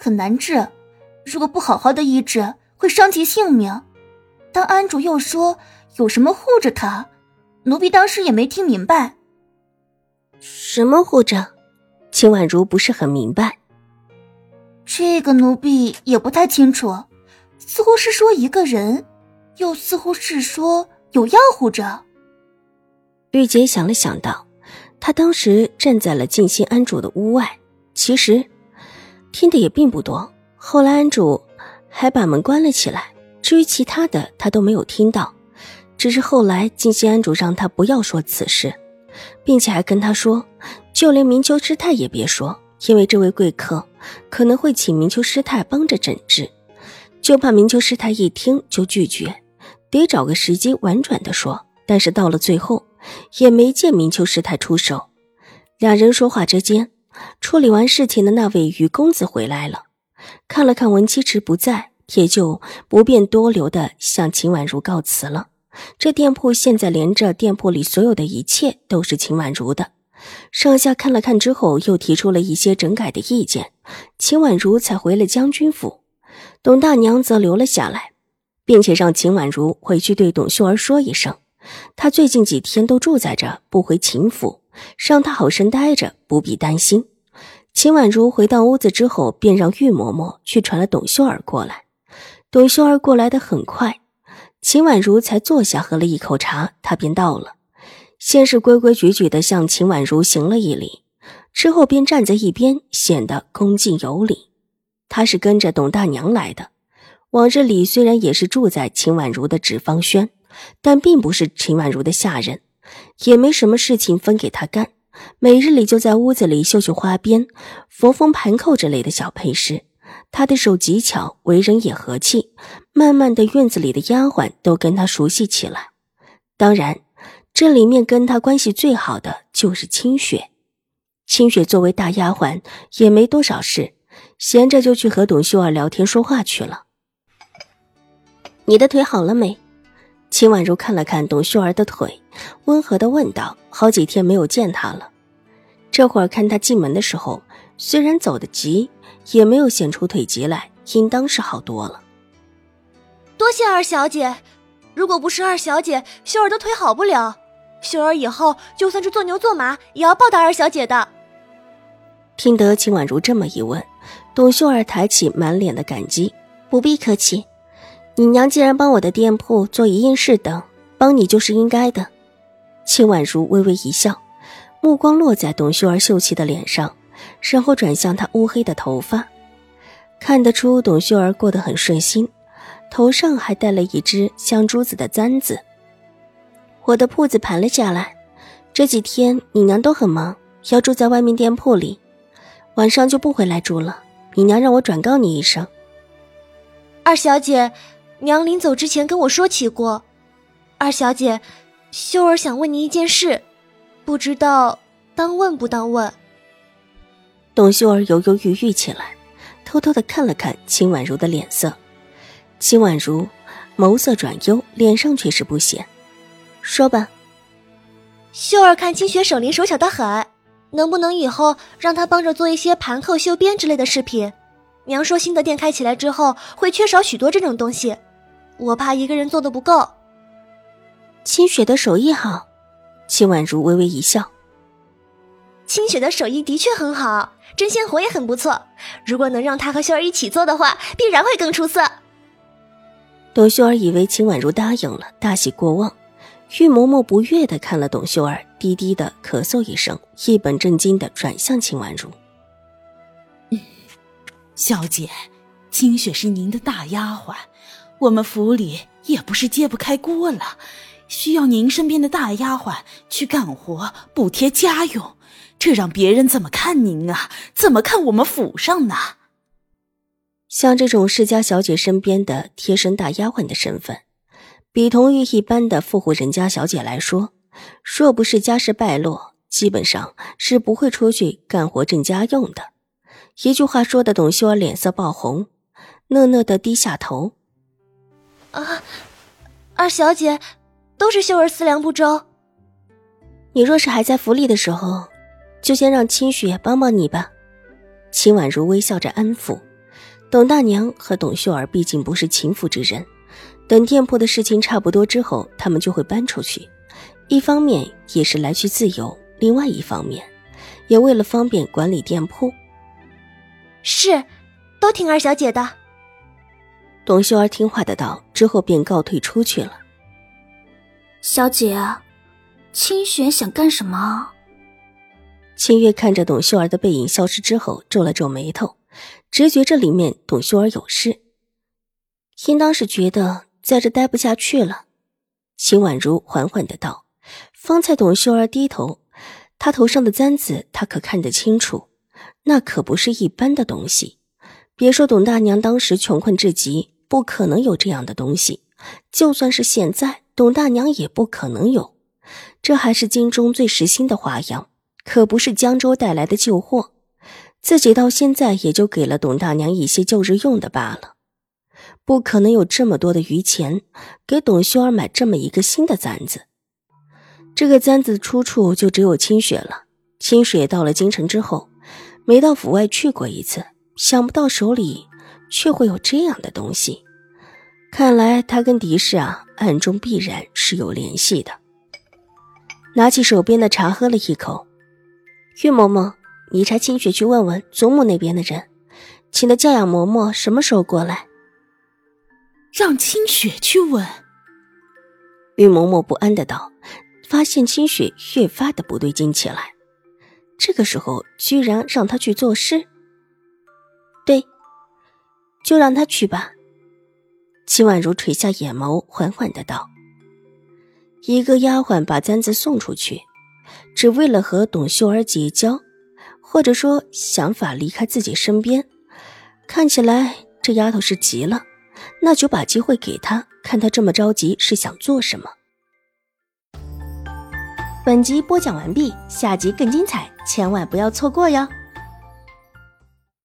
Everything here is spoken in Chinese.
很难治，如果不好好的医治，会伤及性命。但安主又说有什么护着他，奴婢当时也没听明白。什么护着？秦婉如不是很明白。这个奴婢也不太清楚，似乎是说一个人，又似乎是说有药护着。玉洁想了想道：“她当时站在了静心安主的屋外。”其实，听的也并不多。后来安主还把门关了起来。至于其他的，他都没有听到。只是后来静心安主让他不要说此事，并且还跟他说，就连明秋师太也别说，因为这位贵客可能会请明秋师太帮着诊治，就怕明秋师太一听就拒绝，得找个时机婉转的说。但是到了最后，也没见明秋师太出手。两人说话之间。处理完事情的那位于公子回来了，看了看文七池不在，也就不便多留的向秦婉如告辞了。这店铺现在连着店铺里所有的一切都是秦婉如的。上下看了看之后，又提出了一些整改的意见，秦婉如才回了将军府。董大娘则留了下来，并且让秦婉如回去对董秀儿说一声，她最近几天都住在这，不回秦府。让他好生待着，不必担心。秦婉如回到屋子之后，便让玉嬷嬷去传了董秀儿过来。董秀儿过来的很快，秦婉如才坐下喝了一口茶，她便到了。先是规规矩矩的向秦婉如行了一礼，之后便站在一边，显得恭敬有礼。她是跟着董大娘来的。往日里虽然也是住在秦婉如的纸坊轩，但并不是秦婉如的下人。也没什么事情分给他干，每日里就在屋子里绣绣花边、佛风盘扣之类的小配饰。他的手极巧，为人也和气。慢慢的，院子里的丫鬟都跟他熟悉起来。当然，这里面跟他关系最好的就是清雪。清雪作为大丫鬟，也没多少事，闲着就去和董秀儿聊天说话去了。你的腿好了没？秦婉如看了看董秀儿的腿，温和的问道：“好几天没有见她了，这会儿看她进门的时候，虽然走得急，也没有显出腿疾来，应当是好多了。”多谢二小姐，如果不是二小姐，秀儿的腿好不了。秀儿以后就算是做牛做马，也要报答二小姐的。听得秦婉如这么一问，董秀儿抬起满脸的感激：“不必客气。”你娘既然帮我的店铺做一应事等，帮你就是应该的。秦婉如微微一笑，目光落在董秀儿秀气的脸上，然后转向她乌黑的头发，看得出董秀儿过得很顺心，头上还戴了一只镶珠子的簪子。我的铺子盘了下来，这几天你娘都很忙，要住在外面店铺里，晚上就不回来住了。你娘让我转告你一声，二小姐。娘临走之前跟我说起过，二小姐，秀儿想问你一件事，不知道当问不当问。董秀儿犹犹豫豫起来，偷偷的看了看秦婉如的脸色。秦婉如眸色转幽，脸上却是不显。说吧。秀儿看清雪手灵手巧的很，能不能以后让她帮着做一些盘扣、绣边之类的饰品？娘说新的店开起来之后，会缺少许多这种东西。我怕一个人做的不够。清雪的手艺好，秦婉如微微一笑。清雪的手艺的确很好，针线活也很不错。如果能让她和秀儿一起做的话，必然会更出色。董秀儿以为秦婉如答应了，大喜过望。玉嬷嬷不悦的看了董秀儿，低低的咳嗽一声，一本正经的转向秦婉如：“嗯，小姐，清雪是您的大丫鬟。”我们府里也不是揭不开锅了，需要您身边的大丫鬟去干活补贴家用，这让别人怎么看您啊？怎么看我们府上呢？像这种世家小姐身边的贴身大丫鬟的身份，比同于一般的富户人家小姐来说，若不是家世败落，基本上是不会出去干活挣家用的。一句话说的，董秀儿脸色爆红，讷讷的低下头。啊，二小姐，都是秀儿思量不周。你若是还在府里的时候，就先让清雪帮帮你吧。秦婉如微笑着安抚。董大娘和董秀儿毕竟不是情妇之人，等店铺的事情差不多之后，他们就会搬出去。一方面也是来去自由，另外一方面，也为了方便管理店铺。是，都听二小姐的。董秀儿听话的道，之后便告退出去了。小姐。清玄想干什么？清月看着董秀儿的背影消失之后，皱了皱眉头，直觉这里面董秀儿有事，应当是觉得在这待不下去了。秦婉如缓缓的道：“方才董秀儿低头，她头上的簪子，她可看得清楚，那可不是一般的东西。别说董大娘当时穷困至极，不可能有这样的东西，就算是现在，董大娘也不可能有。”这还是京中最时兴的花样，可不是江州带来的旧货。自己到现在也就给了董大娘一些旧日用的罢了，不可能有这么多的余钱给董秀儿买这么一个新的簪子。这个簪子的出处就只有清雪了。清雪到了京城之后，没到府外去过一次，想不到手里却会有这样的东西。看来他跟狄氏啊，暗中必然是有联系的。拿起手边的茶，喝了一口。玉嬷嬷，你差清雪去问问祖母那边的人，请的教养嬷嬷什么时候过来？让清雪去问。玉嬷嬷不安的道，发现清雪越发的不对劲起来。这个时候居然让她去做事？对，就让她去吧。秦婉如垂下眼眸，缓缓的道。一个丫鬟把簪子送出去，只为了和董秀儿结交，或者说想法离开自己身边。看起来这丫头是急了，那就把机会给她，看她这么着急是想做什么。本集播讲完毕，下集更精彩，千万不要错过哟。